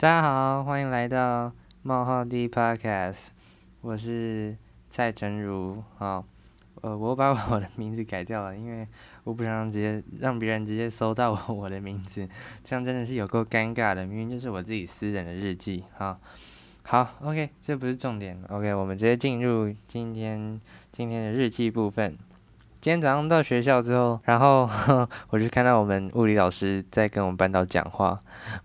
大家好，欢迎来到冒号 D Podcast，我是蔡真如。好，呃，我把我的名字改掉了，因为我不想让直接让别人直接搜到我我的名字，这样真的是有够尴尬的。明明就是我自己私人的日记。好，好，OK，这不是重点。OK，我们直接进入今天今天的日记部分。今天早上到学校之后，然后 我就看到我们物理老师在跟我们班导讲话，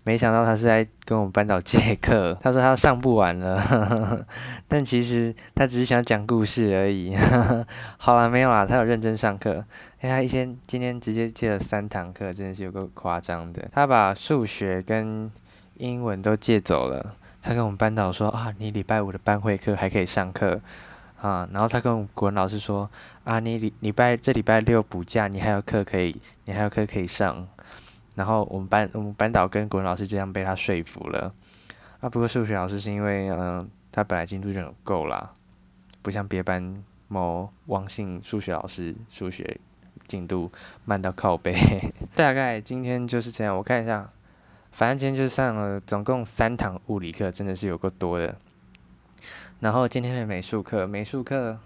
没想到他是在跟我们班导借课。他说他要上不完了，呵 呵但其实他只是想讲故事而已。呵呵好了，没有啦，他有认真上课。哎，他一天今天直接借了三堂课，真的是有够夸张的。他把数学跟英文都借走了。他跟我们班导说啊，你礼拜五的班会课还可以上课。啊，然后他跟我们国文老师说：“啊，你礼礼拜这礼拜六补假，你还有课可以，你还有课可以上。”然后我们班我们班导跟国文老师这样被他说服了。啊，不过数学老师是因为嗯、他本来进度就很够啦，不像别班某王姓数学老师数学进度慢到靠背。大概今天就是这样，我看一下，反正今天就上了总共三堂物理课，真的是有够多的。然后今天的美术课，美术课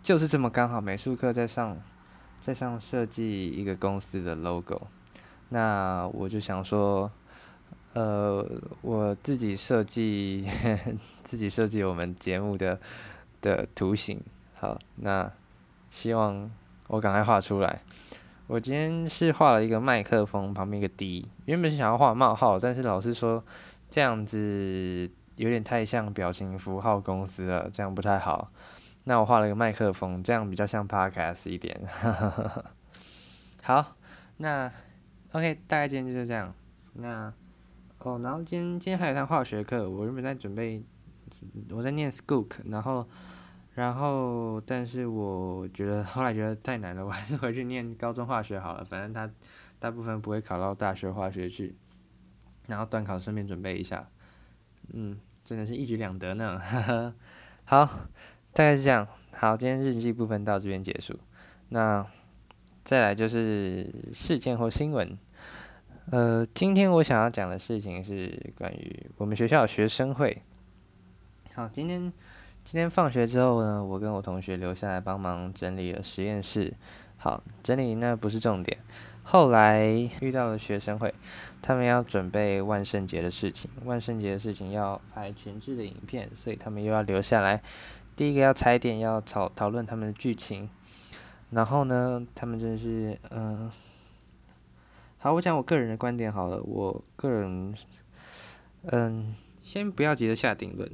就是这么刚好，美术课在上，在上设计一个公司的 logo。那我就想说，呃，我自己设计，自己设计我们节目的的图形。好，那希望我赶快画出来。我今天是画了一个麦克风旁边一个 D，原本是想要画冒号，但是老师说这样子。有点太像表情符号公司了，这样不太好。那我画了个麦克风，这样比较像 Podcast 一点。好，那 OK，大概今天就是这样。那哦，然后今天今天还有一堂化学课，我原本在准备，我在念 Skook，然后然后但是我觉得后来觉得太难了，我还是回去念高中化学好了，反正他大部分不会考到大学化学去。然后段考顺便准备一下。嗯，真的是一举两得呢，好，大概是这样。好，今天日记部分到这边结束。那再来就是事件或新闻。呃，今天我想要讲的事情是关于我们学校学生会。好，今天今天放学之后呢，我跟我同学留下来帮忙整理了实验室。好，整理那不是重点。后来遇到了学生会，他们要准备万圣节的事情，万圣节的事情要拍前置的影片，所以他们又要留下来。第一个要踩点，要讨讨论他们的剧情。然后呢，他们真是，嗯、好，我讲我个人的观点好了。我个人，嗯，先不要急着下定论。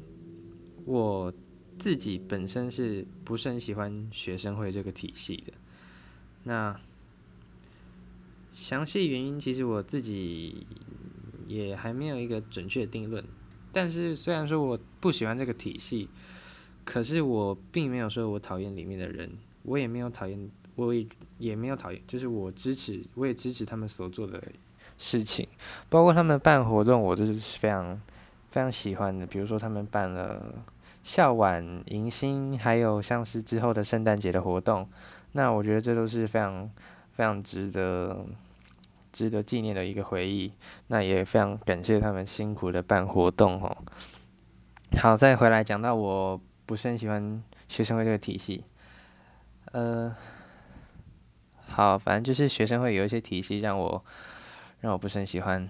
我自己本身是不是很喜欢学生会这个体系的？那。详细原因其实我自己也还没有一个准确的定论，但是虽然说我不喜欢这个体系，可是我并没有说我讨厌里面的人，我也没有讨厌，我也也没有讨厌，就是我支持，我也支持他们所做的事情，包括他们办活动，我都是非常非常喜欢的，比如说他们办了校晚迎新，还有像是之后的圣诞节的活动，那我觉得这都是非常。非常值得、值得纪念的一个回忆。那也非常感谢他们辛苦的办活动哦。好，再回来讲到我不是很喜欢学生会这个体系。呃，好，反正就是学生会有一些体系让我让我不是很喜欢。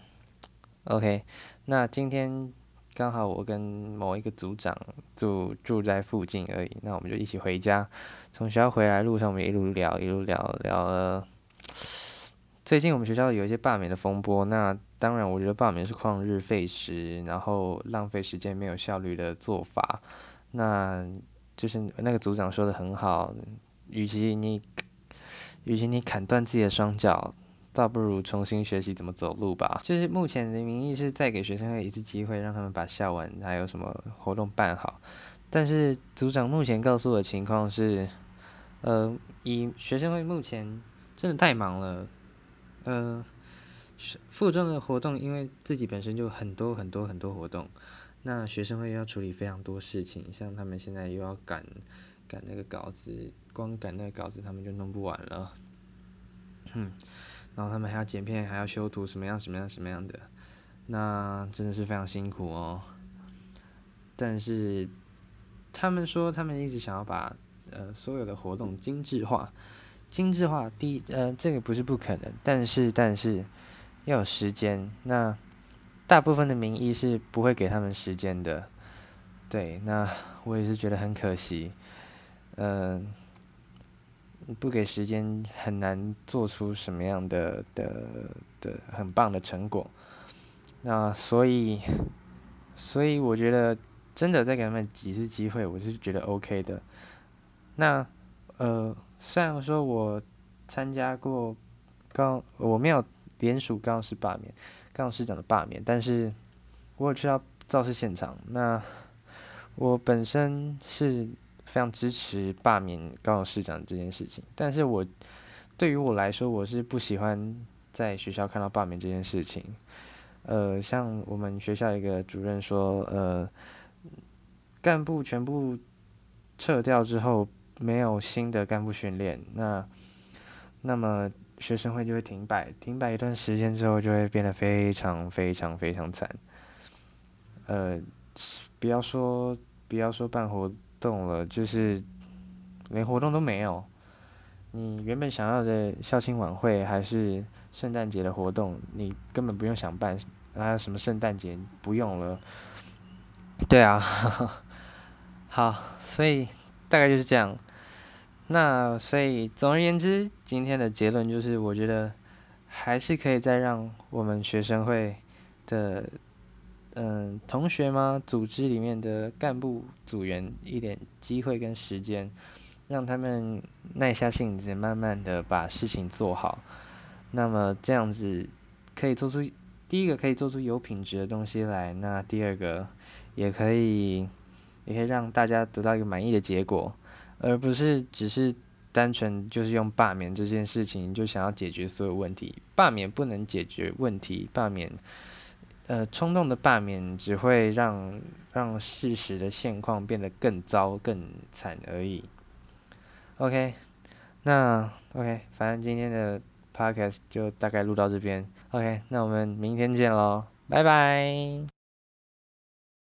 OK，那今天刚好我跟某一个组长住住在附近而已，那我们就一起回家。从学校回来路上，我们一路聊，一路聊聊了。最近我们学校有一些罢免的风波，那当然我觉得罢免是旷日费时，然后浪费时间、没有效率的做法。那就是那个组长说的很好，与其你，与其你砍断自己的双脚，倒不如重新学习怎么走路吧。就是目前的名义是再给学生会一次机会，让他们把校晚还有什么活动办好。但是组长目前告诉我的情况是，呃，以学生会目前真的太忙了。呃，附中的活动，因为自己本身就很多很多很多活动，那学生会要处理非常多事情，像他们现在又要赶赶那个稿子，光赶那个稿子他们就弄不完了，嗯，然后他们还要剪片，还要修图，什么样什么样什么样的，那真的是非常辛苦哦。但是他们说他们一直想要把呃所有的活动精致化，精致化第一呃这个不是不可能，但是但是要有时间。那大部分的名医是不会给他们时间的，对，那我也是觉得很可惜，嗯、不给时间，很难做出什么样的的的很棒的成果。那所以，所以我觉得真的再给他们几次机会，我是觉得 OK 的。那呃，虽然说我参加过高，我没有联署高雄市罢免，高雄市长的罢免，但是我有去到造势现场。那我本身是。非常支持罢免高雄市长这件事情，但是我对于我来说，我是不喜欢在学校看到罢免这件事情。呃，像我们学校一个主任说，呃，干部全部撤掉之后，没有新的干部训练，那那么学生会就会停摆，停摆一段时间之后，就会变得非常非常非常惨。呃，不要说不要说办活。动了，就是连活动都没有。你原本想要的校庆晚会还是圣诞节的活动，你根本不用想办。还有什么圣诞节不用了？对啊，好，所以大概就是这样。那所以总而言之，今天的结论就是，我觉得还是可以再让我们学生会的。嗯，同学吗？组织里面的干部组员一点机会跟时间，让他们耐下性子，慢慢的把事情做好。那么这样子可以做出第一个可以做出有品质的东西来，那第二个也可以也可以让大家得到一个满意的结果，而不是只是单纯就是用罢免这件事情就想要解决所有问题。罢免不能解决问题，罢免。呃，冲动的罢免只会让让事实的现况变得更糟、更惨而已。OK，那 OK，反正今天的 Podcast 就大概录到这边。OK，那我们明天见喽，拜拜。